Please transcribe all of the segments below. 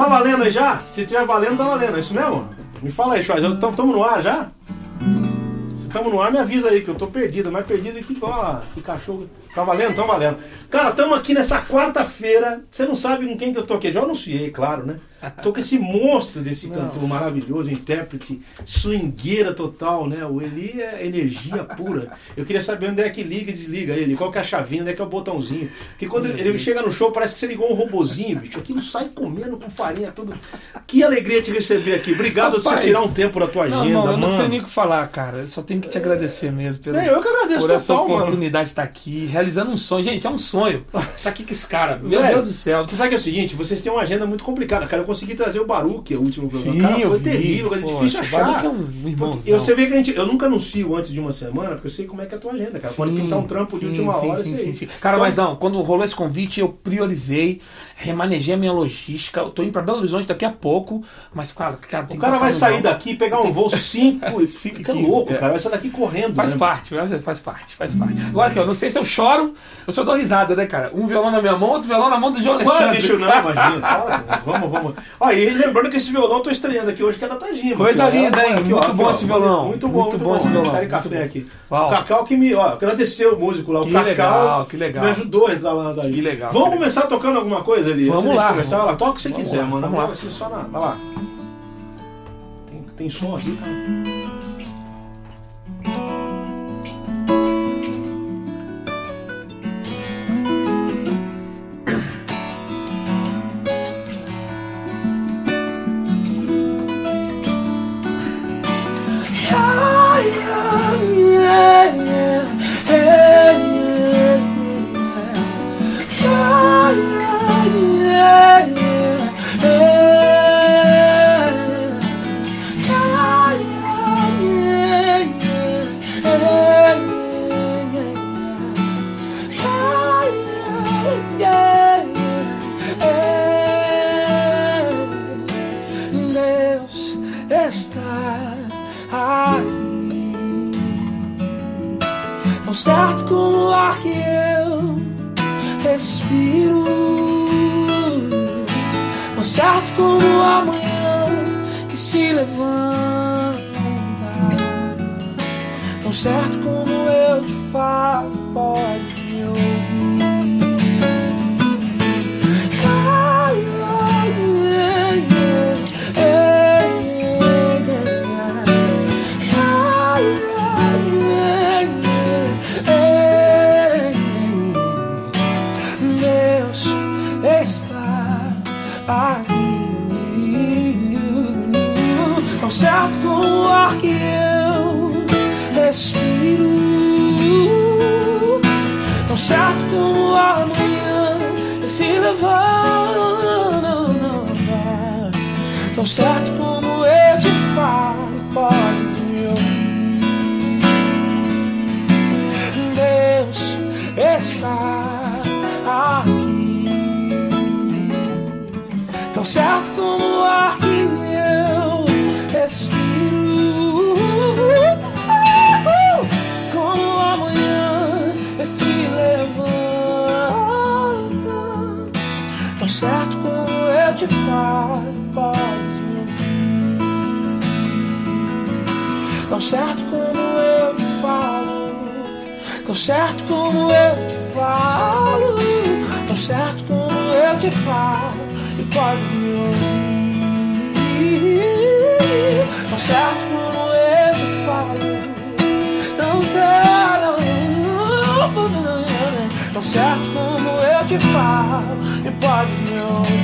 tá valendo aí já? Se tiver valendo, tá valendo. É isso mesmo? Me fala aí, Chaz. Estamos no ar já? Se estamos no ar, me avisa aí, que eu tô perdido. Mais perdido que, ó, que cachorro. Tá valendo? Tá valendo. Cara, estamos aqui nessa quarta-feira. Você não sabe com quem que eu tô aqui. Já anunciei, claro, né? Tô com esse monstro desse Não. cantor maravilhoso, intérprete, swingueira total, né? O Eli é energia pura. Eu queria saber onde é que liga e desliga ele, qual que é a chavinha, onde é que é o botãozinho. Porque quando ele chega no show, parece que você ligou um robozinho, bicho. Aquilo sai comendo com farinha, tudo. Que alegria te receber aqui. Obrigado por você tirar um tempo da tua Não, agenda, não, eu não mano. sei nem o que falar, cara. Eu só tenho que te agradecer mesmo pelo, É, eu que agradeço por essa total, mano. oportunidade de estar aqui, realizando um sonho. Gente, é um sonho. Tá aqui com esse cara. Meu Velho, Deus do céu. Você sabe que é o seguinte, vocês têm uma agenda muito complicada, cara. Eu consegui trazer o Baruque, o último programa. Sim, cara, foi eu vi. terrível, é Poxa, difícil o achar. é um irmãozão. eu, você vê que a gente, eu nunca anuncio antes de uma semana, porque eu sei como é que é a tua agenda, cara. Pode pintar um trampo de sim, última sim, hora, sim, sim, sim. Cara, Então- mas não, quando rolou esse convite, eu priorizei, remanejei a minha logística. Eu tô indo pra Belo Horizonte daqui a pouco, mas, cara, cara tem O que cara vai sair vão. daqui, pegar um voo 5 Cinco e Fica 15, louco, é. cara. Vai sair daqui correndo. Faz né? parte, faz parte, faz parte. Agora que eu não sei se eu choro, eu só dou risada, né, cara? Um violão na minha mão, outro violão na mão do João é, Alexandre. bicho, não, imagina. Vamos, vamos. Ó, e lembrando que esse violão eu tô estreando aqui hoje, que é da Tajima. Coisa aqui, ó. linda, hein? Aqui, Muito bom ó, esse violão. Muito bom, Muito muito bom bom. esse violão, muito café bom. aqui. Uau. O Cacau que me, ó, agradeceu o músico lá. O Que Cacau legal, que legal. me ajudou a entrar lá na Tajima. Que legal, Vamos que começar tocando alguma coisa ali? Vamos antes lá. Vai lá, toca o que você Vamos quiser, lá, mano. vamos lá. Assim, só na, vai lá. Tem, tem som aqui, cara. Tão certo como o ar que eu respiro, tão certo como a manhã que se levanta, tão certo como eu te falo, pode se tão certo como certo como eu te falo, tão certo como eu te falo, e podes me ouvir. Tão certo como eu te falo, tão certo, tão certo como eu te falo, e podes me ouvir.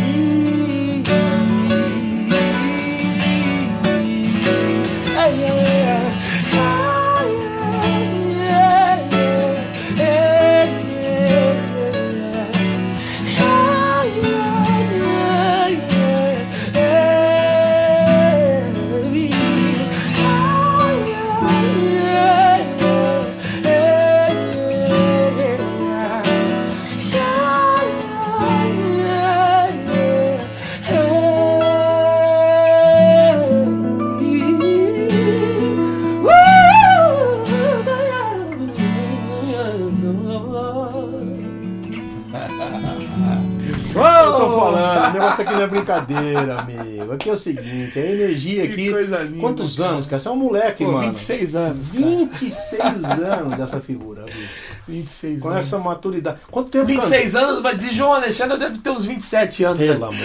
falando, o negócio aqui não é brincadeira, amigo. Aqui é o seguinte, a energia Que aqui. coisa linda, Quantos cara. anos, cara? Você é um moleque, Pô, mano. 26 anos. cara. 26 anos dessa figura, bicho. 26 Com anos. essa maturidade. Quanto tempo 26 anos, mas de João Alexandre eu devo ter uns 27 anos. Pelo amor.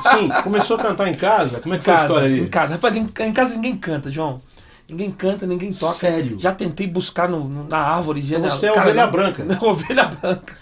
Sim, começou a cantar em casa? Como é que Em foi a casa, história ali? em casa. Rapaz, em, em casa ninguém canta, João. Ninguém canta, ninguém toca. Sério? Já tentei buscar no- no- na árvore. Então você é Cara, ovelha branca. Não, ovelha branca.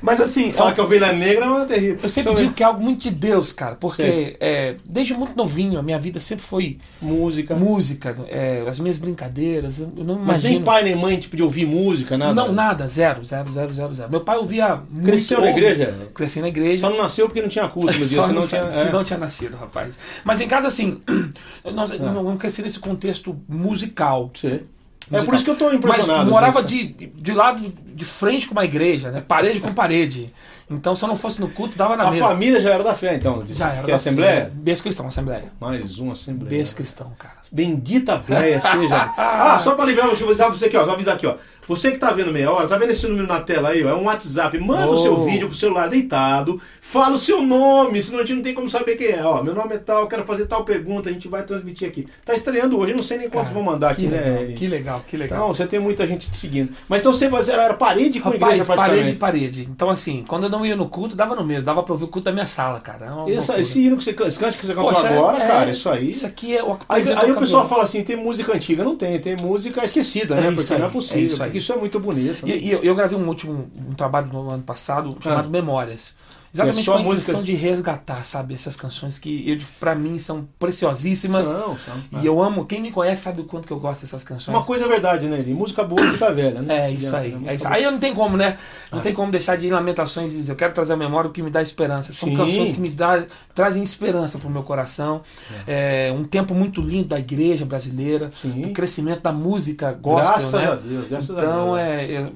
Mas assim, Fala é um- que a ovelha negra é uma terrível. eu sempre Só digo que é algo muito de Deus, cara. Porque é, desde muito novinho, a minha vida sempre foi música. música, é, as minhas brincadeiras. Eu não Mas imagino. nem pai nem mãe, tipo, de ouvir música, nada. Não, nada, zero, zero, zero, zero, zero. Meu pai ouvia. Cresceu na igreja? Cresci na igreja. Só não nasceu porque não tinha culto dia, Só senão não, tinha. se é. não tinha nascido, rapaz. Mas em casa, assim, eu não, eu não- não cresci nesse contexto musical. Sei. É por isso que eu tô impressionado. Mas morava de, de lado de frente com uma igreja, né? Parede com parede. Então, se eu não fosse no culto, dava na A mesma. família já era da fé, então. Já era Que da é Assembleia? fé. Berço cristão, Assembleia. Mais uma Assembleia. Berço cristão, cara. Bendita Bleia seja. ah, só pra lembrar você, vou avisar você aqui, ó. Vou avisar aqui, ó. Você que tá vendo meia hora, tá vendo esse número na tela aí, ó? É um WhatsApp. Manda o seu Oh. vídeo pro celular deitado. Fala o seu nome, senão a gente não tem como saber quem é. Ó, meu nome é tal, eu quero fazer tal pergunta, a gente vai transmitir aqui. Tá estreando hoje, eu não sei nem quantos Cara, vão mandar aqui, né? legal, Eli? Que legal, que legal. Então, você tem muita gente te seguindo. Mas então você era era parede com igreja Rapaz, praticamente. parede, parede. Então, assim, quando eu não ia no culto, dava no mesmo. Dava pra ouvir o culto da minha sala, cara. É uma Esse, hino que você, esse cante que você cantou Poxa, agora, é- cara, isso aí. Isso aqui é o Aí, aí o pessoal fala assim, tem música antiga. Não tem, tem música esquecida, É né? isso Porque aí, não é é possível, isso aí. porque isso é muito bonito. né? E, e eu, eu gravei um último um trabalho no ano passado chamado Ah. Memórias. Exatamente só com a intenção músicas- de resgatar, sabe, essas canções que pra mim são preciosíssimas. São, são. E eu amo, quem me conhece sabe o quanto que eu gosto dessas canções. Uma coisa é verdade, né, Eli? Música boa fica velha, né? É isso aí. Música É isso. Aí eu não tem como, né? Não Ah. tem como deixar de ir lamentações e dizer, eu quero trazer a memória o que me dá esperança. São Sim. canções que me dá, trazem esperança pro meu coração. É. um tempo muito lindo da igreja brasileira. Sim. O crescimento da música gospel, Graças né? a Deus, graças então, a Deus. é, é-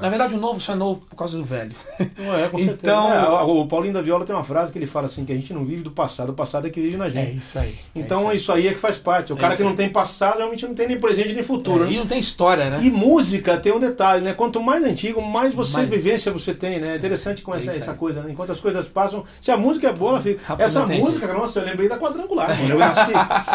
Na verdade, o novo só é novo por causa do velho. Não é, com certeza. Então- É, o Paulinho da Viola tem uma frase que ele fala assim, que a gente não vive do passado, o passado é que vive na É gente. isso aí. Então é isso aí é que faz parte. O É cara isso que não aí. tem passado, realmente não tem nem presente nem futuro. É, né? e não tem história, né? E música tem um detalhe, né? Quanto mais antigo, mais você Mais- vivência você tem, né? É interessante com É essa, isso essa aí. coisa, né? Enquanto as coisas passam, se a música é boa, ela fica. Rapaz, essa música, nossa, eu lembrei da quadrangular. mano. Eu nasci,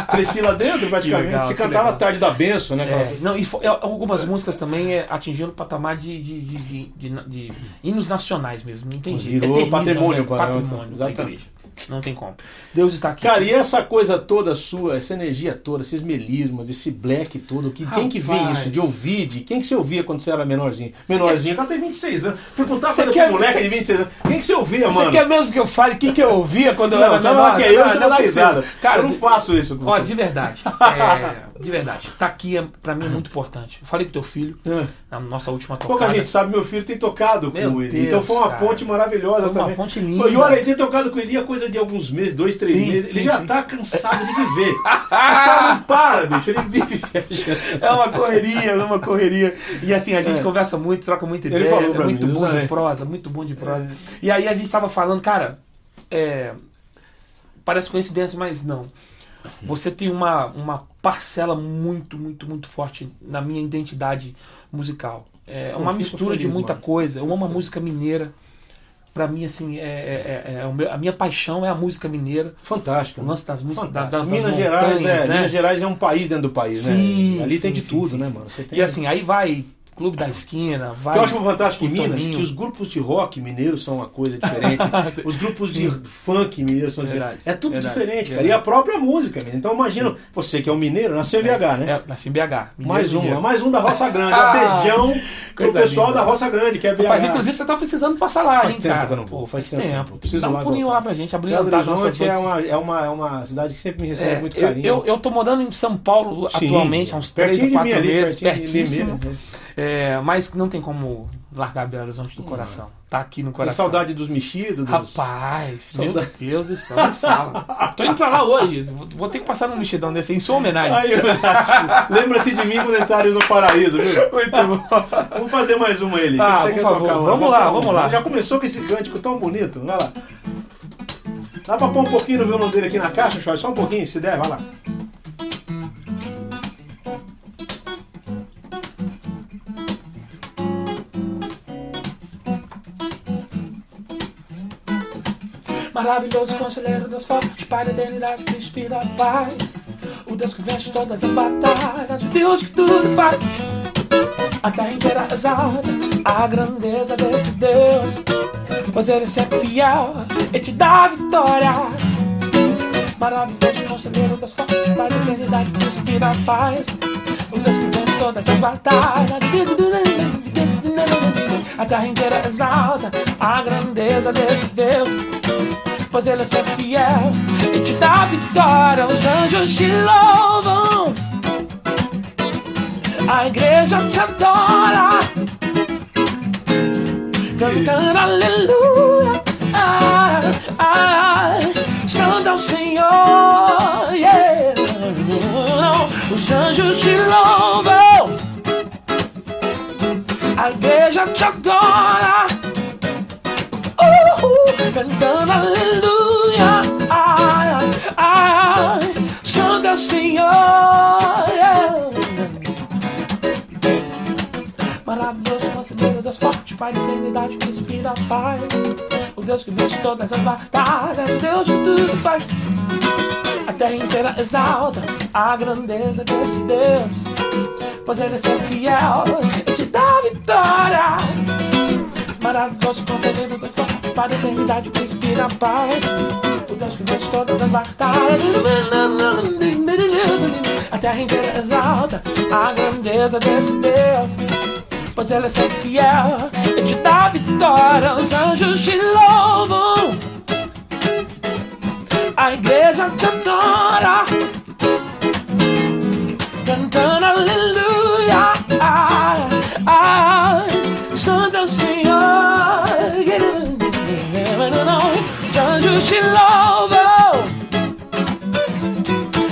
cresci lá dentro praticamente. legal, se cantava legal. tarde da benção, né? É, não, e é, algumas músicas também é, atingiram o patamar de, de, de, de, de- de hinos nacionais mesmo, não tem jeito. Virou Eternizam, patrimônio né? para- patrimônio exatamente. igreja. Não tem como. Deus está aqui. Cara, e essa coisa toda sua, essa energia toda, esses melismas, esse black todo, que, quem que vê isso? De ouvir, de quem que você ouvia quando você era menorzinho? Menorzinho, cara tem 26 anos. Perguntar Você coisa quer- moleque você- de 26 anos. Quem que você ouvia, Você mano? quer mesmo que eu fale quem que eu ouvia quando eu Não, era você menor? fala que é eu, Não, você não vai dar possível. risada. Cara, eu não de- faço isso com Olha, você. de verdade. é, de verdade. Tá aqui, é, pra mim, é muito importante. Eu falei com teu filho É. na nossa última Pouca tocada. gente sabe, meu filho tem tocado Meu com ele. Deus, então foi uma cara. ponte maravilhosa Foi uma também. ponte linda. E olha, ele tem tocado com ele há coisa de alguns meses, dois, três Sim, meses. sim, ele já sim. tá cansado de viver. Esse cara não para, bicho. Ele vive viajando. É uma correria, é uma correria. E assim, a gente É. conversa muito, troca muita Ele ideia. falou é pra muito mim, bom né? de prosa, muito bom de prosa. E aí a gente tava falando, cara, é, parece coincidência, mas não. Você tem uma, uma parcela muito, muito, muito forte na minha identidade musical. É uma mistura de feliz, muita mano. coisa. Eu amo a música mineira. Pra mim, assim, é, é- é- é a minha paixão é a música mineira. Fantástico. O né? lance das músicas da, da, Minas Gerais, montanhas, é, né? Minas Gerais é um país dentro do país, Sim, né? Ali tem sim, de sim, tudo, né, mano? Tem... E assim, aí vai Clube da Esquina, vai. que eu acho fantástico em Minas Toninho. que os grupos de rock mineiros são uma coisa diferente. os grupos de funk mineiros são Verdade, diferentes. É tudo verdade, diferente, cara. verdade. E a própria música, menino. Então imagina, você que é um mineiro, nasceu em BH, né? É, nasci em BH. Mais um, mais um da Roça Grande. Ah, um beijão pro coisa pessoal linda. da Roça Grande, que é BH. Rapaz, inclusive você tá precisando passar lá, Faz hein, tempo cara? que eu não vou, Pô, faz faz tempo. tempo. Preciso Dá um lá pulinho lá pra gente, abrir Belo Horizonte é uma, é, uma, é uma cidade que sempre me recebe É, muito carinho. eu, eu tô morando em São Paulo atualmente, há uns 3 pertinho ou de 4 mim ali, meses, pertíssimo. É, mas não tem como largar Belo Horizonte do coração. Tá aqui no Tem coração. saudade dos mexidos, dos... Rapaz, Saudade. meu Deus do céu, não fala. Tô indo pra lá hoje. Vou- ter que passar num mexidão desse aí, em sua homenagem. Aí. Lembra-te de mim quando entrares no paraíso, viu? Muito bom. Vamos fazer mais uma ele. Ah, que você por quer favor. tocar? mano? Vamos lá, vamos lá. Já começou com esse cântico tão bonito. Vai lá. Dá pra pôr um pouquinho no violão dele aqui na caixa? Só um pouquinho, se der, vai lá. Maravilhoso conselheiro das fortes, Pai da eternidade que inspira a paz. O Deus que vence todas as batalhas, o Deus que tudo faz. A terra inteira exalta a grandeza desse Deus. Pois ele é sempre fiel e te dá vitória. Maravilhoso conselheiro das fortes, Pai da eternidade que inspira a paz. O Deus que vence todas as batalhas. A terra inteira exalta a grandeza desse Deus. Pois ele é sempre fiel e te dá vitória. Os anjos te louvam. A igreja te adora. Cantando aleluia. Ah, ah, Santo o Senhor. Yeah. Os anjos te louvam. A igreja te adora. Uh, cantando aleluia. Santo é o Senhor. Yeah. Maravilhoso conselheiro Deus forte, Pai da eternidade inspira a paz. O Deus que vence todas as batalhas, o Deus que tudo faz. A terra inteira exalta a grandeza desse Deus. Pois ele é sempre fiel e te dá vitória. Maravilhoso conselheiro Deus forte, Pai da eternidade que inspira a paz. O Deus que vence todas as batalhas. A terra inteira exalta a grandeza desse Deus. Pois ele é sempre fiel e te dá a vitória. Os anjos te louvam. A igreja te adora. Cantando aleluia. Ai, ai, Santo Senhor. Os anjos te louvam.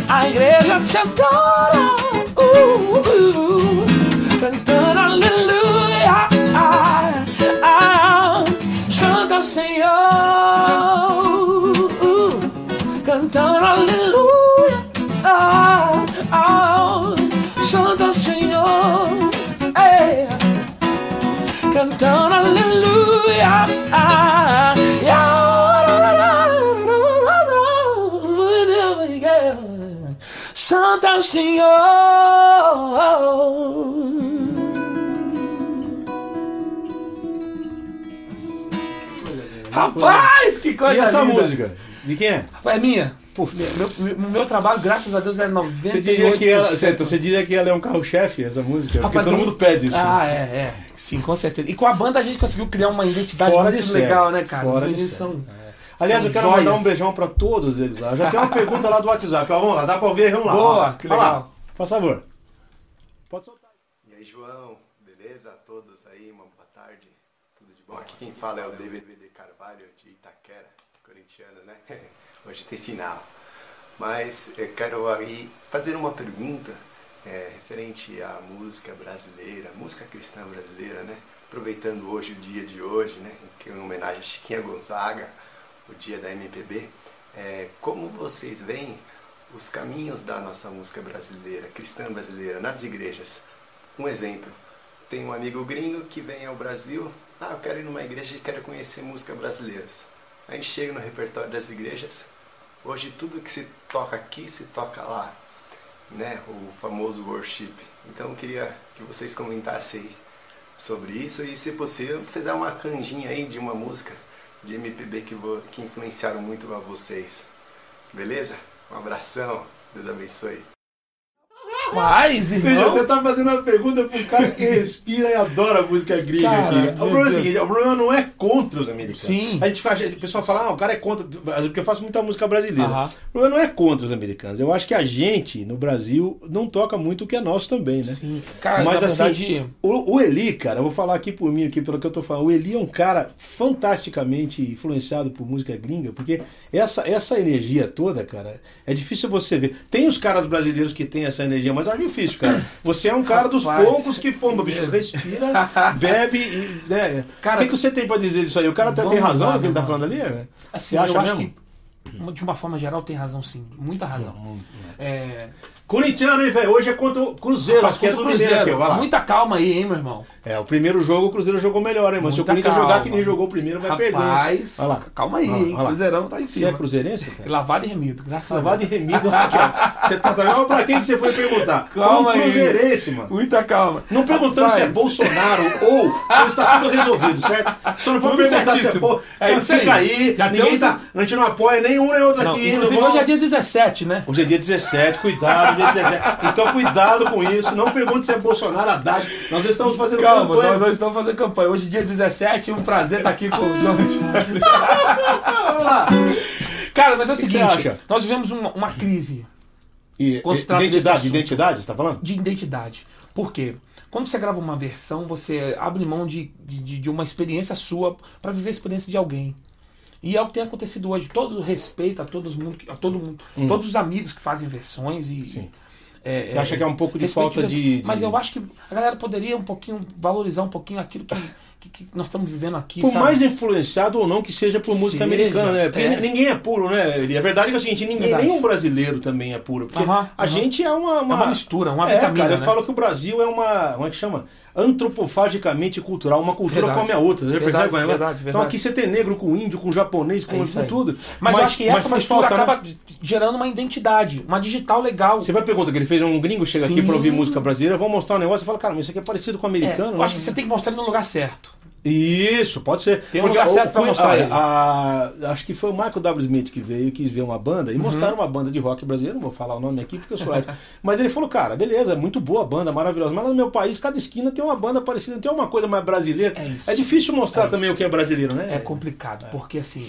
A igreja te adora. Uh, uh, uh. Cantando aleluia. Ah, ah, Santo é o Senhor. Uh, Cantando aleluia. Ah, ah, Santo Senhor. Ei, Cantando aleluia. Ah, Santo é o Senhor. Rapaz, que coisa E essa linda. música? De quem é? Rapaz, É minha. Meu, meu, meu trabalho, graças a Deus, é 98%. Você diria que ela, certo, você diria que ela é um carro-chefe, essa música? Rapaz, Porque todo eu- mundo pede isso. Ah, é, é. Sim, com certeza. E com a banda a gente conseguiu criar uma identidade Fora muito legal, né, cara? Fora Os meninos são. Aliás, são eu quero mandar um joias. beijão pra todos eles lá. Já tem uma pergunta lá do WhatsApp. Ó, vamos lá, dá pra ouvir? Vamos lá. Boa, ó. que Olha lá, legal. Por favor. Pode soltar. E aí, João, beleza? Todos aí, uma boa tarde. Tudo de bom? Aqui quem fala é o DVD Carvalho, de Itaquera, corintiano, né? Hoje tem final. Mas eu quero aí fazer uma pergunta é, referente à música brasileira, música cristã brasileira, né? Aproveitando hoje o dia de hoje, né? Que é uma homenagem a Chiquinha Gonzaga, o dia da MPB. É, como vocês veem os caminhos da nossa música brasileira, cristã brasileira, nas igrejas? Um exemplo, tem um amigo gringo que vem ao Brasil, ah, eu quero ir numa igreja e quero conhecer música brasileira. A gente chega no repertório das igrejas, hoje tudo que se toca aqui se toca lá, né? O famoso worship. Então eu queria que vocês comentassem sobre isso e, se possível, fizer uma canjinha aí de uma música de MPB que, vo- que influenciaram muito a vocês. Beleza? Um abração, Deus abençoe. Paz, Veja, irmão. você tá fazendo uma pergunta um cara que respira e adora música gringa Cara, aqui. O problema é o seguinte, o problema não é contra os americanos. Sim. A gente faz, o pessoal fala, ah, o cara é contra, porque eu faço muita música brasileira. Aham. O problema não é contra os americanos. Eu acho que a gente, no Brasil, não toca muito o que é nosso também, né? Sim. Cara, Mas assim, verdade. o, o Eli, cara, eu vou falar aqui por mim, aqui pelo que eu tô falando. O Eli é um cara fantasticamente influenciado por música gringa, porque essa, essa energia toda, cara, é difícil você ver. Tem os caras brasileiros que têm essa energia, mas é difícil, cara. Você é um cara dos Rapaz, poucos que, pomba, bicho, respira, bebe e. Né? Cara, o que, que você tem pra dizer disso aí? O cara tá- tem razão no que ele tá falando ali? Assim, Você acha eu acho mesmo? que de uma forma geral, tem razão sim. Muita razão. É, Corintiano, hein, velho? Hoje é contra o Cruzeiro, rapaz, acho que é do o Mineiro aqui, Cruzeiro. vai lá. Muita calma aí, hein, meu irmão? É, o primeiro jogo o Cruzeiro jogou melhor, hein, mano? Se o Corinthians calma. jogar que nem jogou o primeiro, vai perder. Rapaz, Vai lá. calma aí, hein? lá. Cruzeirão tá em Você cima. é cruzeirense, cara? Lavado e remido, graças Lavado a e Deus. remido aqui, ó. Você tá também. Pra quem que você foi perguntar? Calma Como aí. cruzeirense, mano. Muita calma. Não perguntando se é Rapaz, Bolsonaro ou está tudo resolvido, certo? Só não pode perguntar se é certíssimo. Bolsonaro. É isso Fica aí. aí, ninguém tá, a gente não apoia nenhum nem outro aqui. inclusive hoje é dia 17, né? Hoje é dia 17, cuidado, dia 17. Então cuidado com isso, não pergunte se é Bolsonaro, Haddad. Nós estamos fazendo Calma, campanha. nós, nós estamos fazendo campanha. Hoje, dia 17, um prazer estar aqui com o Jorge. Vamos lá. Cara, mas é o que seguinte: nós vivemos uma, uma crise E, identidade, identidade, você tá falando? de identidade. Por quê? Quando você grava uma versão, você abre mão de, de, de uma experiência sua para viver a experiência de alguém. E é o que tem acontecido hoje. Todo o respeito a todos mundo, a todo mundo, todos os amigos que fazem versões e. Hum. Sim. é, Você acha que é um pouco de falta de- Mas de- eu acho que a galera poderia um pouquinho valorizar um pouquinho aquilo que, que, que nós estamos vivendo aqui. Por sabe? mais influenciado ou não que seja por Que música seja, americana, né? Porque é. ninguém é puro, né? E a verdade é, que é o seguinte, ninguém, Verdade. nem o brasileiro também é puro. Porque Aham, a aham. gente é uma, É uma mistura, uma é, vitamina. cara, eu né? falo que o Brasil é uma. Como é que chama? Antropofagicamente cultural. Uma cultura Verdade. come a outra. Você Verdade, percebe? qual é verdade, Então verdade. aqui você tem negro com índio, com japonês, com, É com tudo. Mas, eu acho que essa mistura falta, né? acaba gerando uma identidade, uma digital legal. Você vai perguntar que ele fez um gringo chega aqui Sim. pra ouvir música brasileira, vou mostrar um negócio e fala, cara, mas isso aqui é parecido com o É, americano. eu né? acho que você tem que mostrar ele no lugar certo. Isso, pode ser. Tem um lugar certo pra o- mostrar olha, ele. a- acho que foi o Michael W. Smith que veio e quis ver uma banda e Uhum. mostraram uma banda de rock brasileiro, não vou falar o nome aqui porque eu sou hétero. Mas ele falou, cara, beleza, muito boa a banda, maravilhosa. Mas lá no meu país, cada esquina tem uma banda parecida, tem uma coisa mais brasileira. É isso. difícil mostrar É também o que é brasileiro, né? É complicado, porque assim,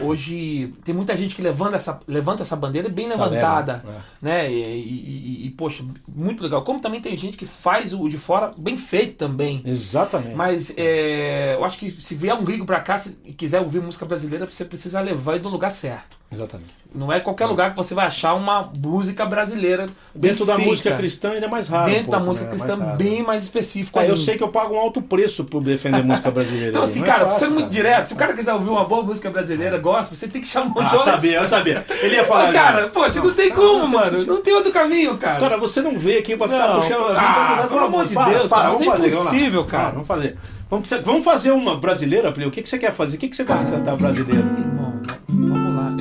hoje tem muita gente que levanta essa, levanta essa bandeira bem levantada, leva, né? E, e- e- poxa, muito legal. Como também tem gente que faz o de fora bem feito também. Exatamente. Mas é, eu acho que se vier um gringo pra cá se- e quiser ouvir música brasileira, você precisa levar ele no lugar certo. Exatamente. Não é qualquer lugar que você vai achar uma música brasileira Dentro da feita. música cristã ainda é mais raro. um Dentro da pouco, música né? cristã, Mais bem mais específico. Ah, eu sei que eu pago um alto preço por defender música brasileira. Então, assim, Não é cara, fácil, sendo muito cara. direto, se o cara quiser ouvir uma boa música brasileira, gosta, você tem que chamar um Ah, Jorge- sabia, eu sabia. Ele ia falar. Cara, poxa, não tem como, mano. Não tem outro caminho, cara. Cara, você não veio aqui pra ficar Não. puxando Ah, vida. pelo amor de Deus, para, cara, vamos mas é impossível, cara. Vamos fazer. Vamos, fazer uma brasileira, Plio. O que, você quer fazer? O que, que você pode cantar brasileiro?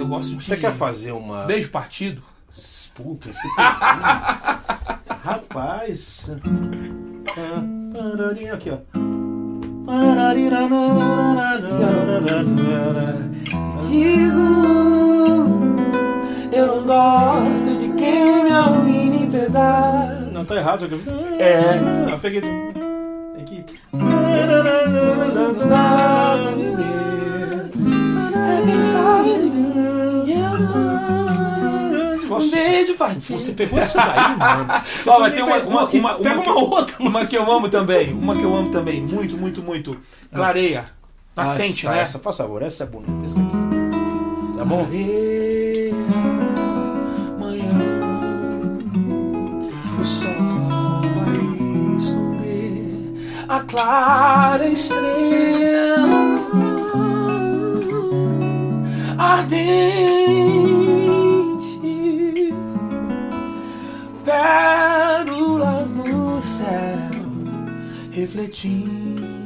Eu gosto de. Você quer fazer uma. Beijo partido? Puta, esse. Rapaz. Ah, Aqui, ó. Eu não gosto de quem me arruína em pedaços. Não, tá errado. que eu- É. Eu peguei. Aqui. Um beijo partido. Você pegou essa daí, mano? Você Ó, mas tem uma, uma, aqui. uma, Pega uma, uma outra. Uma que eu amo também. Uma que eu amo também. Muito, muito, muito. Clareia. Nascente, Ah, né? Essa, por favor, essa é bonita, essa aqui. Tá bom? Clareia, manhã, o sol vai esconder a clara estrela ardente, pérolas no céu refletindo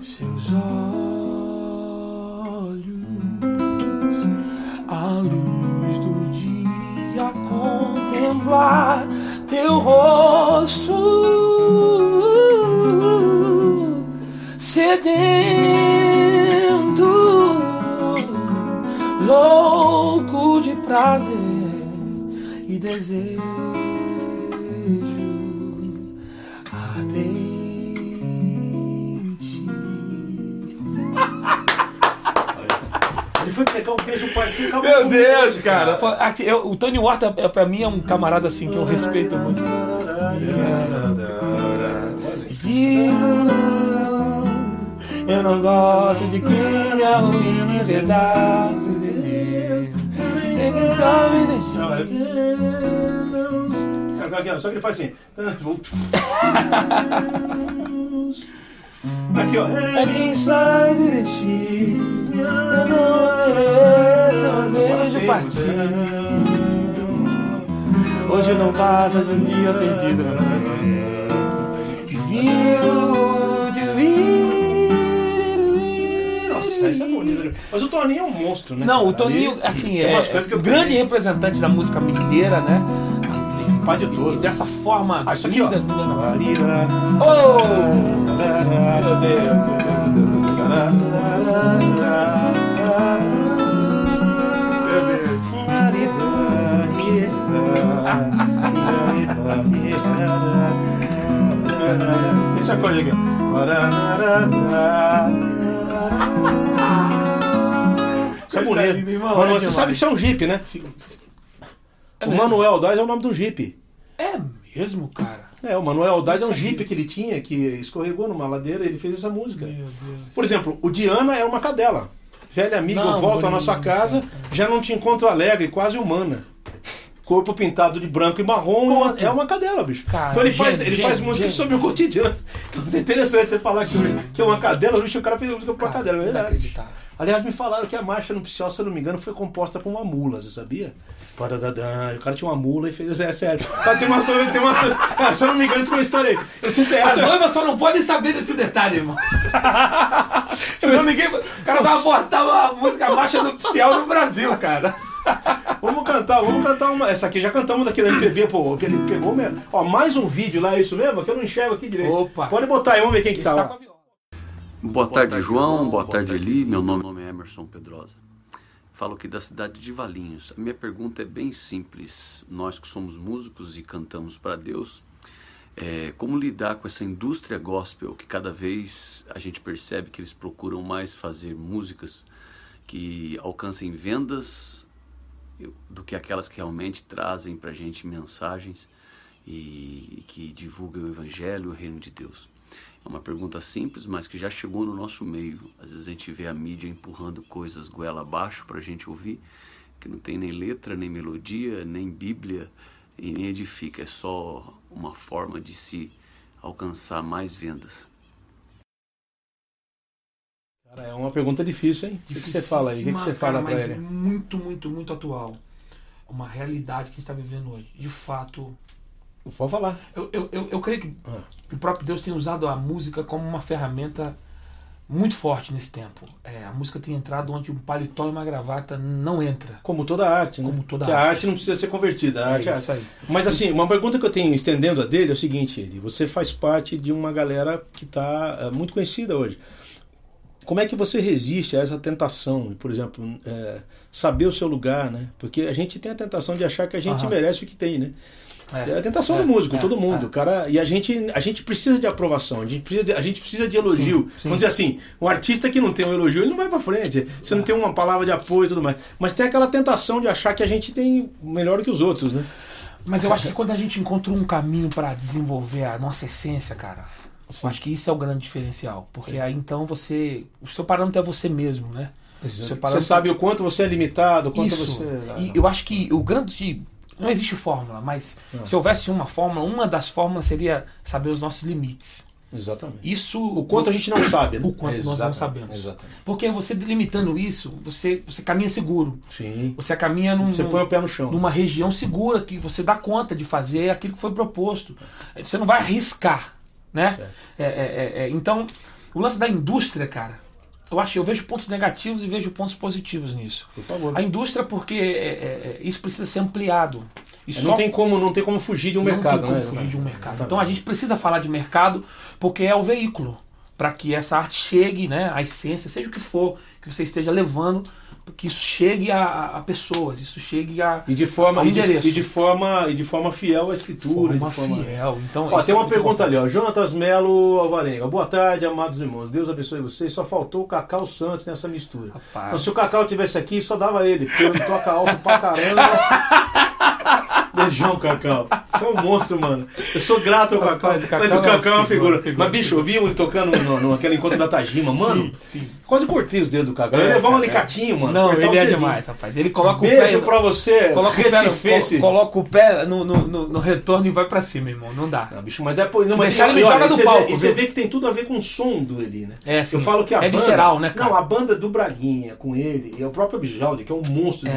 seus olhos, a luz do dia contemplar teu rosto, sedento, louco de prazer e desejo ardente. Ele foi pegar um beijo partido. Meu Deus, cara. Eu- o Tony Horta, é, pra mim, é um camarada assim que eu respeito muito. Eu não gosto de quem me arruína em pedaços. Ele sabe de ti. Não, é Deus. Aqui, ó, Só que ele faz assim. Aqui, ó. É quem sabe de ti. Eu não mereço um beijo Sim, partido. Hoje não passa de um dia perdido. Viu essa é bonita. né? Mas o Toninho é um monstro, né? Não, cara? o Toninho, assim, é o grande representante da música mineira, né? Pá de tudo. E dessa forma Ah, isso aqui, ó. linda. Larira, Oh! Meu Deus, meu Deus, Deus. Esse acorde aqui. Isso é bonito. Mano, é você sabe que isso é um Jeep, né? É O? Manuel Daz é o nome do Jeep. É mesmo, cara? É, o Manuel Daz é um sabia. Jeep que ele tinha, que escorregou numa ladeira e ele fez essa música. Meu Deus. Por exemplo, o Diana é uma cadela. Velha amiga, Não, à bonito, nossa casa, já não te encontro alegre, quase humana. Corpo pintado de branco e marrom, é uma- é uma cadela, bicho. Cara, então ele faz, gênio, ele faz música gênio. sobre o cotidiano. Então é interessante você falar que, que é uma cadela, bicho, o cara fez música pra uma cadela, é verdade. Aliás, me falaram que a marcha nupcial, se eu não me engano, foi composta por uma mula, você sabia? O cara tinha uma mula e fez. É sério. O cara tem uma história. Tem uma, ah, se eu não me engano, tem uma história aí. Eu sei se é As essa. noivas só não podem saber desse detalhe, irmão. Senão ninguém. O cara vai botar uma música marcha nupcial no Brasil, cara. Vamos cantar, vamos cantar uma. Essa aqui já cantamos daqui da MPB, pô. Ele pegou mesmo. Ó, mais um vídeo lá, é isso mesmo? Que eu não enxergo aqui direito. Opa. Pode botar aí, vamos ver quem que tá. viola. Boa tarde, João. Boa tarde, Eli. Meu nome é Emerson Pedrosa. Falo aqui da cidade de Valinhos. A minha pergunta é bem simples. Nós que somos músicos e cantamos para Deus, é, como lidar com essa indústria gospel que cada vez a gente percebe que eles procuram mais fazer músicas que alcancem vendas do que aquelas que realmente trazem para a gente mensagens e que divulgam o Evangelho, o Reino de Deus. É uma pergunta simples, mas que já chegou no nosso meio. Às vezes a gente vê a mídia empurrando coisas goela abaixo para a gente ouvir, que não tem nem letra, nem melodia, nem Bíblia e nem edifica. É só uma forma de se alcançar mais vendas. Cara, é uma pergunta difícil, hein? O que, você fala aí? O que, você fala mas ele? Muito, muito, muito atual. Uma realidade que a gente está vivendo hoje. De fato, Pode falar. eu, eu, eu, eu creio que Ah. o próprio Deus tem usado a música como uma ferramenta muito forte nesse tempo. É, a música tem entrado onde um paletó e uma gravata não entra. Como toda arte, né? Como toda Porque a arte. arte não precisa ser convertida. A É arte é isso arte. aí. Mas assim, uma pergunta que eu tenho estendendo a dele é o seguinte, ele, você faz parte de uma galera que está muito conhecida hoje. Como é que você resiste a essa tentação, por exemplo, é, saber o seu lugar, né? Porque a gente tem a tentação de achar que a gente Aham. merece o que tem, né? É, É. a tentação É, do músico, é, todo mundo, é. cara. E a gente, a gente precisa de aprovação, a gente precisa de, a gente precisa de elogio. Sim, sim. Vamos dizer assim, um artista que não tem um elogio, ele não vai pra frente. Você não tem uma palavra de apoio e tudo mais. Mas tem aquela tentação de achar que a gente tem melhor que os outros, né? Mas eu acho que quando a gente encontra um caminho para desenvolver a nossa essência, cara, eu acho que isso é o grande diferencial. Porque aí então você. O seu parâmetro é você mesmo, né? Você parâmetro- sabe o quanto você é limitado, o quanto Isso. você. E eu acho que o grande. Não existe fórmula, mas se houvesse uma fórmula, uma das fórmulas seria saber os nossos limites. Exatamente. Isso. O quanto a gente não sabe, né? O quanto nós não Exatamente, sabemos. Exatamente. Porque você delimitando isso, você, você caminha seguro. Sim. Você caminha num, Você põe o pé no chão. numa região segura que você dá conta de fazer aquilo que foi proposto. Você não vai arriscar, né? É, é, é, é. então, o lance da indústria, cara, eu acho, eu vejo pontos negativos e vejo pontos positivos nisso. Por favor. A indústria, porque é, é, isso precisa ser ampliado. E não, tem como, não tem como fugir de um não mercado, tem como né? fugir de um mercado. Exatamente. Então a gente precisa falar de mercado porque é o veículo para que essa arte chegue, né, a essência, seja o que for que você esteja levando, que isso chegue a, a- pessoas, isso chegue a E de forma, ao e de, e de forma, e de forma fiel à escritura. forma de forma... fiel. Então, Ó, tem é uma muito pergunta ali, ó. Jonatas Melo Alvarenga. Boa tarde, amados irmãos. Deus abençoe vocês. Só faltou o Cacau Santos nessa mistura. Rapaz. Então, se o Cacau tivesse aqui, só dava ele, porque ele toca alto pra caramba. Beijão, Cacau. Você é um monstro, mano. Eu sou grato ao Cacau. O Cacau Mas o é Cacau é uma figura, figura. Mas, bicho, eu vi ele tocando no, no, naquele encontro da Tajima, mano. Sim, sim. Quase cortei os dedos do Cacau. Eu É, ia levar um cara, alicatinho, mano. Não, ele é dedinhos. demais, rapaz. Ele coloca o Beijo pé. pra você, Coloca o pé, coloca o pé no, no, no- no retorno e vai pra cima, irmão. Não dá. Não, bicho, mas é. Não, Se mas deixar, ele me joga do palco, e você vê que tem tudo a ver com o som do Eli, né? É, sim. Eu falo que a É banda, visceral, né, cara? Não, a banda do Braguinha com ele, e o próprio Bijaldi, que é um monstro É,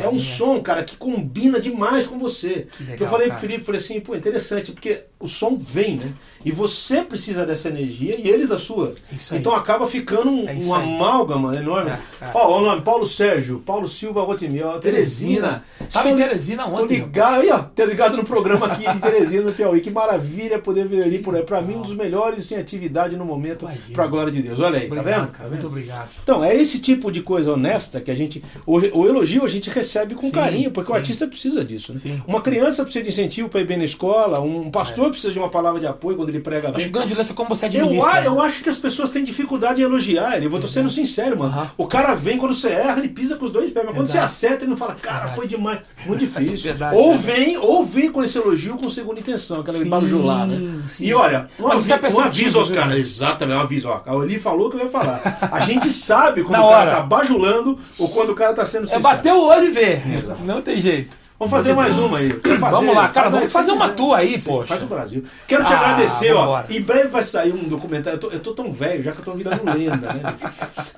o É um é. som, cara, que combina demais com você. Que legal, Então eu falei cara. pro Felipe, falei assim, pô, interessante, porque o som vem, né? E você precisa dessa energia e eles a sua. Então acaba ficando um, É um amálgama enorme. É, é. Ó, o nome, Paulo Sérgio, Paulo Silva Rotimiel, Teresina. Tava Estou em Teresina Tô ontem. ligado, aí, ó, tá ligado no programa aqui de Teresina, no Piauí. Que maravilha poder ver ali por aí. Pra mim, um dos melhores em atividade no momento, Imagina. pra glória de Deus. Olha aí, Obrigado, tá vendo? cara. Tá Muito obrigado. Então, é esse tipo de coisa honesta que a gente. O, o elogio a gente recebe com Sim, carinho, porque o sim. artista precisa disso. Né? Sim, uma criança precisa de incentivo para ir bem na escola, um pastor precisa de uma palavra de apoio quando ele prega Acho que bem. o grande lance é como você Eu, administra. a- eu acho que as pessoas têm dificuldade em elogiar ele. Eu vou tô sendo sincero, mano. Aham. O cara vem, quando você erra, ele pisa com os dois pés. Mas quando você Verdade. acerta, ele não fala, cara, Verdade. foi demais. Muito difícil. Verdade, ou vem, ou vem com esse elogio com segunda intenção, aquela Sim, bajular, né? sim. E olha, um, é avi- um aviso aos caras, exatamente, um aviso. Ó, a Oli falou que eu ia falar. A gente sabe quando Na o cara hora. tá bajulando ou quando o cara tá sendo É sincero. bater o olho e ver. Exato. Não tem jeito. Vamos fazer mais uma aí. Quer fazer? Vamos lá, cara, Faz vamos fazer uma quiser. tua aí, Sim, poxa. Faz o Brasil. Quero te Ah, agradecer, ó. vambora. Em breve vai sair um documentário. Eu tô, eu tô tão velho já que eu tô virando lenda, né?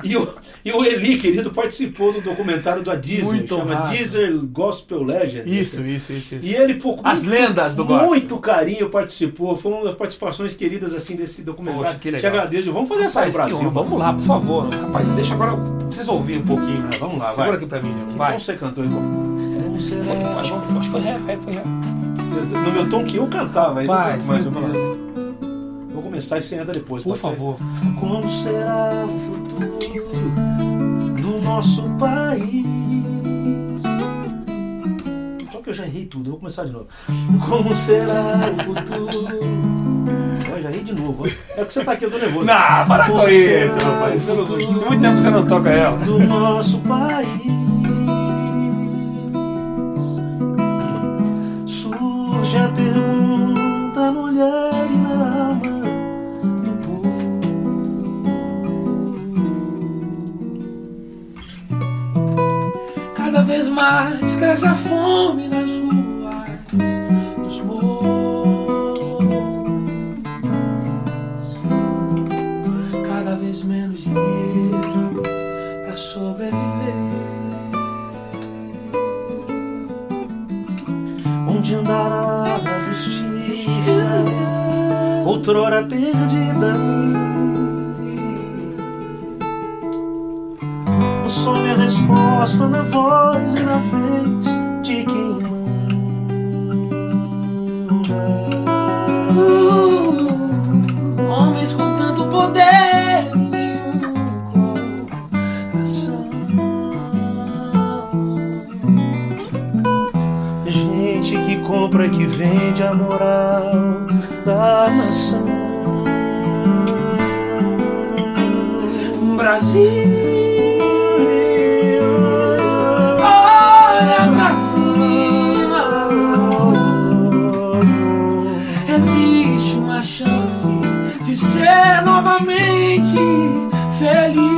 E o, e o Eli, querido, participou do documentário da Deezer. Muito chama honrado. Deezer Gospel Legends. Isso, isso, isso, isso. E ele, pô, com As muito- lendas do gospel. Muito carinho participou. Foi uma das participações queridas assim desse documentário. Poxa, que Te legal. agradeço. Vamos fazer essa aí, Brasil. honra. Vamos lá, por favor. Rapaz, deixa agora vocês ouvirem um pouquinho. Ah, vamos lá, Segura vai. aqui pra mim, vai. tom você cantou, irmão? Acho, acho que foi ré, ré, foi ré. No meu tom que eu cantava. aí não Vai, canto mais, lá. Deus. Vou começar e você entra depois. Por pode ser? favor. Como será o futuro do nosso país? Só que eu já errei tudo, eu vou começar de novo. Como será o futuro? Já errei de novo. É porque você tá aqui, eu tô nervoso. Não, para com isso, rapaz. não- Muito tempo você não toca ela. do nosso país. Surge a pergunta no olhar e na alma do Cada vez mais cresce a fome nas ruas, perdida? Some a resposta na voz e na vez novamente feliz.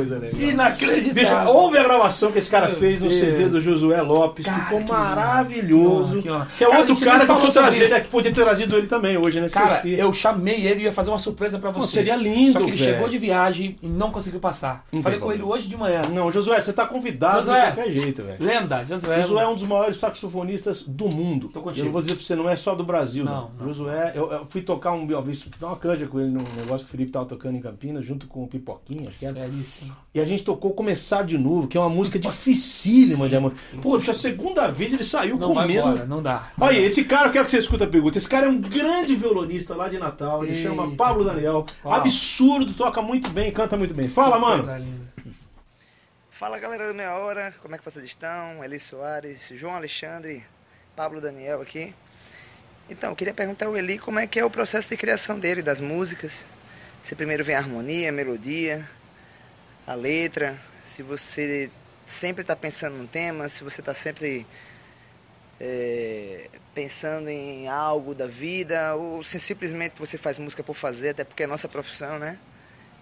Coisa legal. Bicho, Inacreditável. houve a gravação que esse cara Meu fez no Deus. CD do Josué Lopes, Cara, ficou que maravilhoso. honra, que honra. Que é Cara, outro cara que eu preciso trazer, né? Que podia ter trazido ele também hoje, né? Cara, Esqueci. eu chamei ele e ia fazer uma surpresa pra Pô, você. seria lindo, Só que ele velho. chegou de viagem e não conseguiu passar. Não Falei com ele hoje de manhã. Não, Josué, você tá convidado Josué. de qualquer jeito, velho. Lenda, Josué. Josué é um dos maiores saxofonistas do mundo. Tô contigo. Eu não vou dizer pra você, não é só do Brasil, não. Não. Josué, eu, eu fui tocar um, eu dar uma canja com ele num negócio que o Felipe tava tocando em Campinas, junto com o Pipoquinha, acho que era. Seríssimo. E a gente tocou Começar de Novo, que é uma música dificílima de amor. Pô, bicho, a segunda vez ele saiu Não vai comendo. embora, não dá. Olha, aí, esse cara, eu quero que você escuta a pergunta. Esse cara é um grande violonista lá de Natal. Ele Eita. chama Pablo Daniel. Uau. Absurdo, toca muito bem, canta muito bem. Fala, mano. Coisa linda. Fala galera do Meia Hora, como é que vocês estão? Eli Soares, João Alexandre, Pablo Daniel aqui. Então, eu queria perguntar ao Eli como é que é o processo de criação dele, das músicas. Se primeiro vem a harmonia, a melodia, a letra, se você sempre está pensando num tema, se você está sempre é, pensando em algo da vida, ou se simplesmente você faz música por fazer, até porque é nossa profissão, né?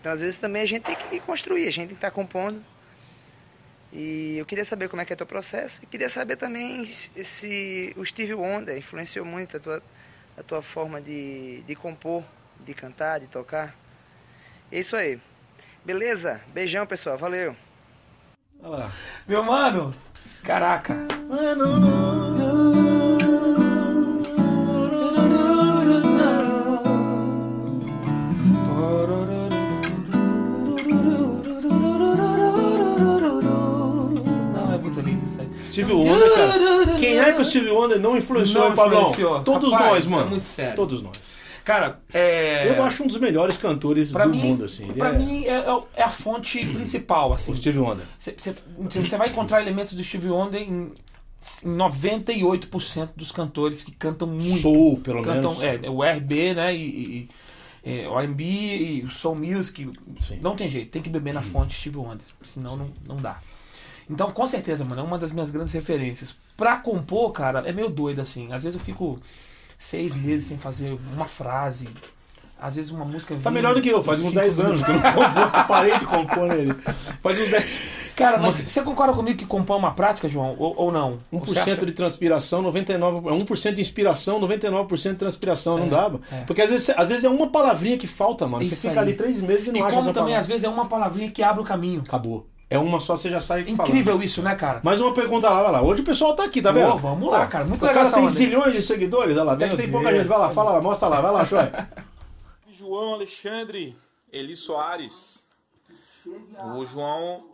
Então, às vezes também a gente tem que construir, a gente tem que estar compondo. E eu queria saber como é que é o teu processo e queria saber também se o Steve Wonder influenciou muito a tua, a tua forma de, de compor, de cantar, de tocar. É isso aí. Beleza? Beijão, pessoal. Valeu. Olha lá. Meu mano, caraca. Não, é muito lindo isso aí. Steve Wonder, cara. Quem é que o Steve Wonder não influenciou, Não Pablão? influenciou. Todos Rapaz, nós, é mano. muito sério. Todos nós. Cara, é. Eu acho um dos melhores cantores pra do mim, mundo, assim. Pra é mim é, é- é a fonte principal, assim. o Steve Wonder. Você vai encontrar elementos do Steve Wonder em, em 98% dos cantores que cantam muito. Soul, pelo cantam, menos. é, o RB, né? E, e- e, é, o R&B e o Soul Music. Sim. Não tem jeito, tem que beber na fonte Steve Wonder, senão não, não dá. Então, com certeza, mano, é uma das minhas grandes referências. Pra compor, cara, é meio doido, assim. Às vezes eu fico seis meses sem fazer uma frase. Às vezes uma música... Tá melhor do que eu, faz uns cinco 10 anos que eu não compor, parei de compor nele. Faz uns 10. Cara, mas você concorda comigo que compor é uma prática, João? Ou, ou não? Você acha- 1% de transpiração, 99%, 1% de inspiração, 99% de transpiração, não É, dava. é. Porque às vezes, às vezes é uma palavrinha que falta, mano. Isso você fica aí. ali três meses e não E acha como também, palavra. às vezes, é uma palavrinha que abre o caminho. Acabou. É uma só, você já sai falando. Incrível isso, né, cara? Mais uma pergunta lá, vai lá. Hoje o pessoal tá aqui, tá vendo? Pô, vamos lá, cara. Muito o legal cara essa tem zilhões de seguidores, olha lá. Até Meu que tem pouca gente. Vai lá, fala lá, mostra lá, vai lá, Shoy. João Alexandre Eli Soares. O João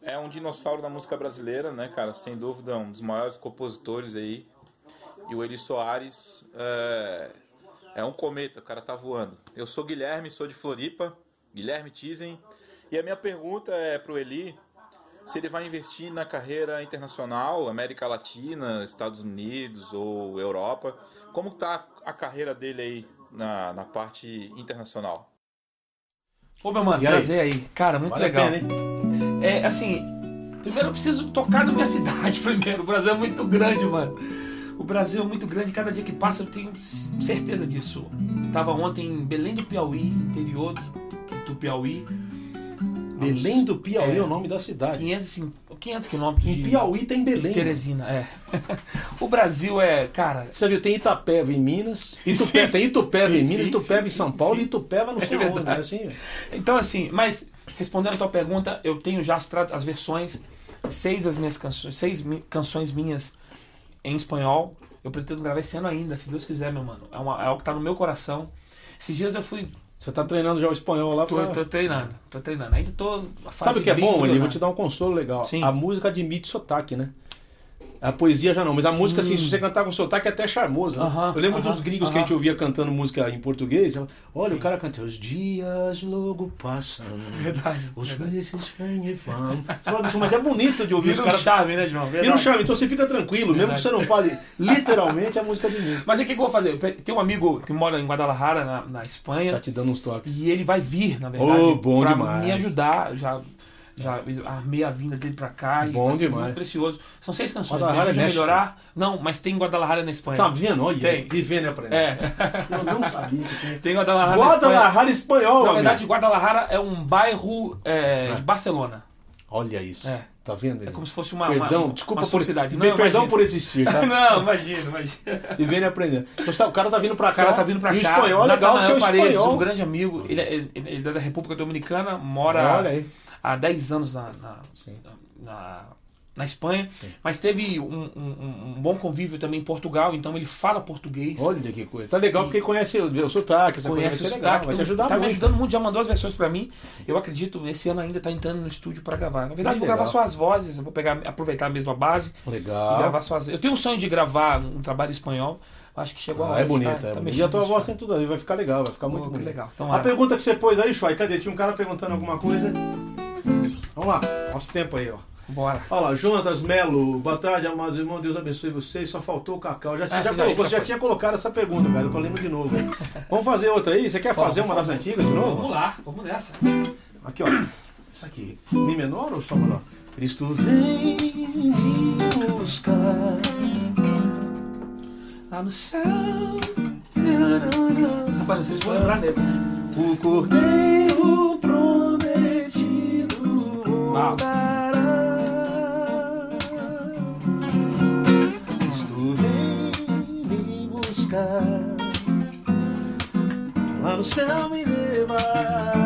é um dinossauro da música brasileira, né, cara? Sem dúvida, um dos maiores compositores aí. E o Eli Soares é, é um cometa, o cara tá voando. Eu sou Guilherme, sou de Floripa, Guilherme Tizen. E a minha pergunta é pro Eli se ele vai investir na carreira internacional, América Latina, Estados Unidos ou Europa. Como tá a carreira dele aí na, na parte internacional? Ô, meu mano, E aí? prazer aí. Cara, muito Vale legal. pena? É, assim, primeiro eu preciso tocar na minha cidade primeiro. O Brasil é muito grande, mano. O Brasil é muito grande, cada dia que passa eu tenho certeza disso. Tava ontem em Belém do Piauí, interior do Piauí. Belém do Piauí é, É. o nome da cidade. 500, 500 quilômetros Em de Piauí tem Belém. Teresina, é. o Brasil é, cara, Você viu, tem Itapeva em Minas. Itupé, Sim. tem Itupeva em Sim, Minas, sim, Itupeva sim, em São Paulo sim. e Itupeva não sei É onde, né? Assim, Então, assim, mas respondendo a tua pergunta, eu tenho já as, as versões, seis das minhas canções, seis mi- canções minhas em espanhol. Eu pretendo gravar esse ano ainda, se Deus quiser, meu mano. É, uma, é algo que tá no meu coração. Esses dias eu fui. Você tá treinando já o espanhol lá Tô, pra... tô treinando, tô treinando. Ainda tô. Sabe o que é bom, Eli? Vou embrionária. te dar um consolo legal. Sim. A música admite sotaque, né? A poesia já não, mas a música, assim, se você cantar com sotaque, é até charmoso. Né? Aham, eu lembro aham, dos gringos que aham. a gente ouvia cantando música em português. Olha, Sim. o cara canta, os dias logo passam, Verdade. os verdade. meses vêm e vão. Você fala, "Bicho, mas é bonito de ouvir Vira os um caras. charme, né, João? Vira um Verdade. charme, então você fica tranquilo, mesmo que Verdade. você não fale literalmente a música admite. Mas o que, que eu vou fazer? Tem um amigo que mora em Guadalajara, na, na Espanha. Tá te dando uns toques. E ele vai vir, na verdade, Oh, bom pra demais. me ajudar. Já, Já armei a vinda dele pra cá. Bom e demais. Precioso. São seis canções. Guadalajara é melhorar. Não, mas tem Guadalajara na Espanha. Tá vendo? Olha, Tem. vivendo e aprendendo. É. Eu não sabia que tinha. tem Guadalajara na Espanha. Guadalajara espanhol, Na verdade, amigo. Guadalajara é um bairro é, É. de Barcelona. Olha isso. É. Tá vendo? É como se fosse uma. Perdão, uma, desculpa uma por sociedade. Bem, Não, perdão imagina. por existir, tá? Não, imagina, imagina. E aprendendo. Então, sabe, o cara tá vindo pra O cara cá. tá vindo pra e cá. o espanhol é legal, porque o Paredes, espanhol. um grande amigo. Ele, é- ele, ele é da República Dominicana, mora Olha aí. Há 10 anos na, na, na, na Espanha. Sim. Mas teve um, um- um bom convívio também em Portugal, então ele fala português. Olha que coisa. Tá legal porque conhece o, o sotaque, essa Conhece coisa o vai legal. sotaque, Vai te então ajudar tá me muito. ajudando muito, já mandou as versões pra mim. Eu acredito, esse ano ainda tá entrando no estúdio pra gravar. Na verdade, Que vou gravar legal. só as vozes, vou pegar, aproveitar mesmo a base e Legal. gravar só as. Eu tenho um sonho de gravar um trabalho espanhol. Acho que chegou a Ah, hora. é bonita, tá- é tá bonita. E a tua voz tá? tem tudo aí, vai ficar legal, vai ficar muito que bonito. legal. A Tomara. pergunta que você pôs aí, Chuai, cadê? Tinha um cara perguntando alguma coisa? Vamos lá, nosso tempo aí, ó. Bora. Olha lá, Jonatas Melo, boa tarde, amados irmãos, Deus abençoe vocês, só faltou o Cacau. Já, você Ah, já sim, colocou, você já foi. tinha colocado essa pergunta, cara, eu tô lendo de novo. Vamos fazer outra aí? Você quer fazer uma das antigas de novo? Vamos lá, vamos nessa. Aqui, ó. Isso aqui. Mi menor ou Sol menor? Cristo vem me buscar. Lá no céu. Rapaz, não sei se vou lembrar dele. O Cordeiro prometido Voltará. Cristo vem me buscar. Lá no céu me levar.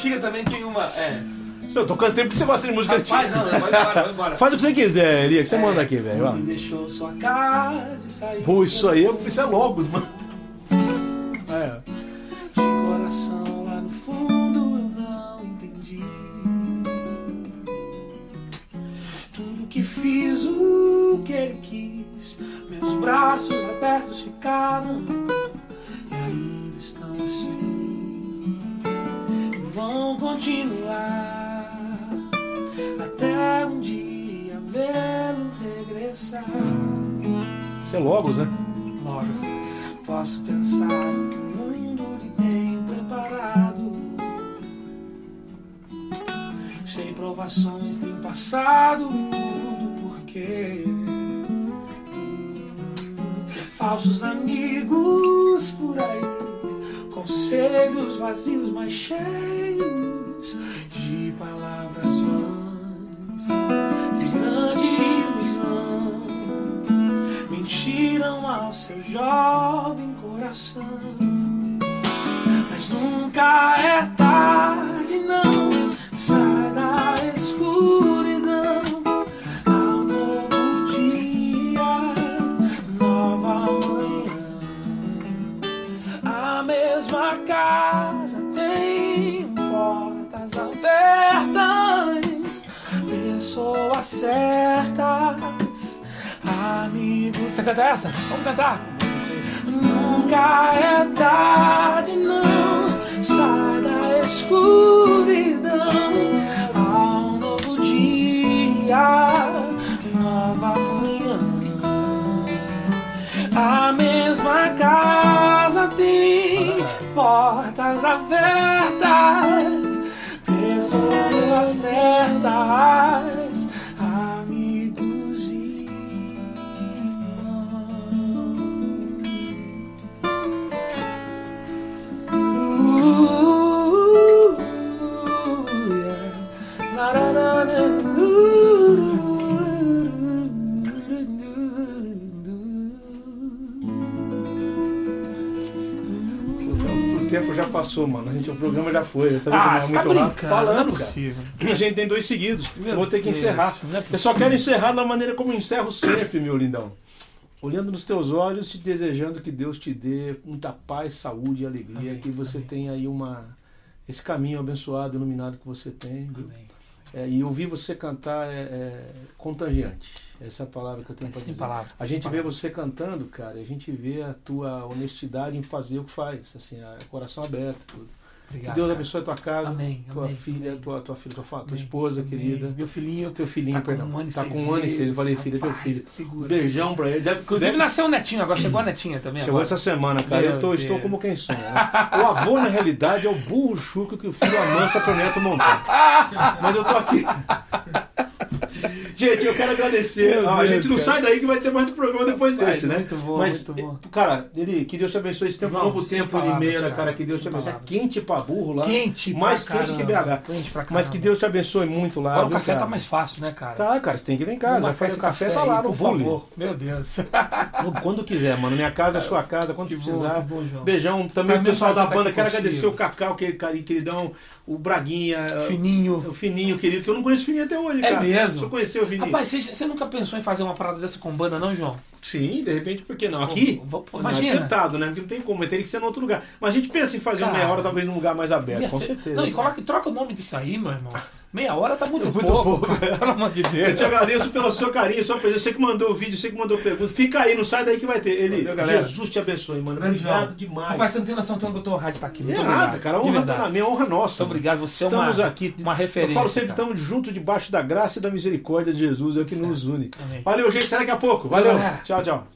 Antiga também tem uma. É. Eu tô cantando porque você gosta de música Rapaz, antiga. não, vai embora, vai embora. Faz o que você quiser, Elia, que você É. manda aqui, velho. Ontem deixou sua casa e saiu. Pô, isso aí, isso é logos, mano. Isso é logos, né? Nossa, posso pensar no que o mundo lhe tem preparado. Sei provações tem passado tudo porque falsos amigos por aí, conselhos vazios, mas cheios de palavras seu jovem coração. Mas nunca é tarde, não. Sai da escuridão ao novo dia, nova manhã. A mesma casa tem portas abertas, pessoas certas, amigos. Você canta essa? Vamos cantar. Nunca é tarde, não. Sai da escuridão ao novo dia, nova manhã. A mesma casa tem portas abertas, pessoas certas, passou, mano. A gente, o programa já foi. Sabia Ah, é tá muito rápido. brincando, não é Falando, cara. possível. A gente tem dois seguidos. Meu eu vou ter que Deus, encerrar. é eu só quero encerrar da maneira como eu encerro sempre, meu lindão. Olhando nos teus olhos, te desejando que Deus te dê muita paz, saúde e alegria. Amém, que você amém. tenha aí uma. Esse caminho abençoado, iluminado que você tem. Amém. É, e ouvir você cantar é, é contagiante. Essa é a palavra que eu tenho para dizer. palavras, A gente vê você cantando, cara, a gente vê a tua honestidade em fazer o que faz, assim, a coração aberto. Tudo. Obrigado, que Deus abençoe a tua casa, Amém, tua amém, filha, amém. tua, tua filha, tua, tua Amém, esposa querida, Meu filhinho teu filhinho, tá com perdão. um ano e tá seis com um ano e seis, eu falei filha, teu filho. Beijão pra ele. Deve, Inclusive deve- nasceu um netinho agora, chegou a netinha também Chegou agora. essa semana, cara. Meu eu tô, estou como quem sou. Né? O avô, na realidade, é o burro chuco que o filho amansa pro neto montar. Mas eu tô aqui. Gente, eu quero agradecer. Meu Ó, a Deus, gente não cara. sai daí que vai ter mais um programa depois desse, né? muito bom, Mas, muito bom. eh, cara, ele, que Deus te abençoe esse tempo, Vamos, novo tempo, palavras, Limeira, cara, cara. Que Deus te abençoe. É palavras. quente pra burro lá. Quente Mais pra quente que caramba, BH. Quente pra Mas que. Deus te abençoe muito lá. Agora o viu, café cara? tá mais fácil, né, cara? Tá, cara, você tem que ir lá em casa. O café tá lá no bullying. Meu Deus. Quando quiser, mano. Minha casa é sua casa, quando Que precisar. que. Beijão também o pessoal da tá banda. Quero agradecer o Cacau, carinho, queridão, o Braguinha, Fininho. o Fininho, querido, que eu não conheço o Fininho até hoje, É cara. mesmo? Só conheceu o Fininho. Rapaz, você, nunca pensou em fazer uma parada dessa com banda, não, João? Sim, de repente, por que não? Aqui? Pô, pô, Não, é imagina. apertado, né? Não tem como, mas teria que ser em outro lugar. Mas a gente pensa em fazer uma Cara, meia hora, talvez num lugar mais aberto, com ser- certeza. Não, e coloca, troca o nome disso aí, meu irmão. Meia hora tá muito, Muito pouco. pouco. Pelo amor de Eu Deus. te agradeço pelo seu carinho, sua presença. Você que mandou o vídeo, você que mandou pergunta. Fica aí, não sai daí que vai ter. Ele, Valeu. Jesus te abençoe, mano. Grande Obrigado demais. Rapaz, você não tem noção tanto que eu tô honrado de estar aqui. Não Muito é obrigado. nada, cara. A honra tá na minha, honra nossa. Muito obrigado. Você é Estamos uma, aqui. uma referência. Eu falo sempre, cara. estamos juntos debaixo da graça e da misericórdia de Jesus, é o que Certo. nos une. Amém. Valeu, gente. Até daqui a pouco. Valeu. galera. Tchau, tchau.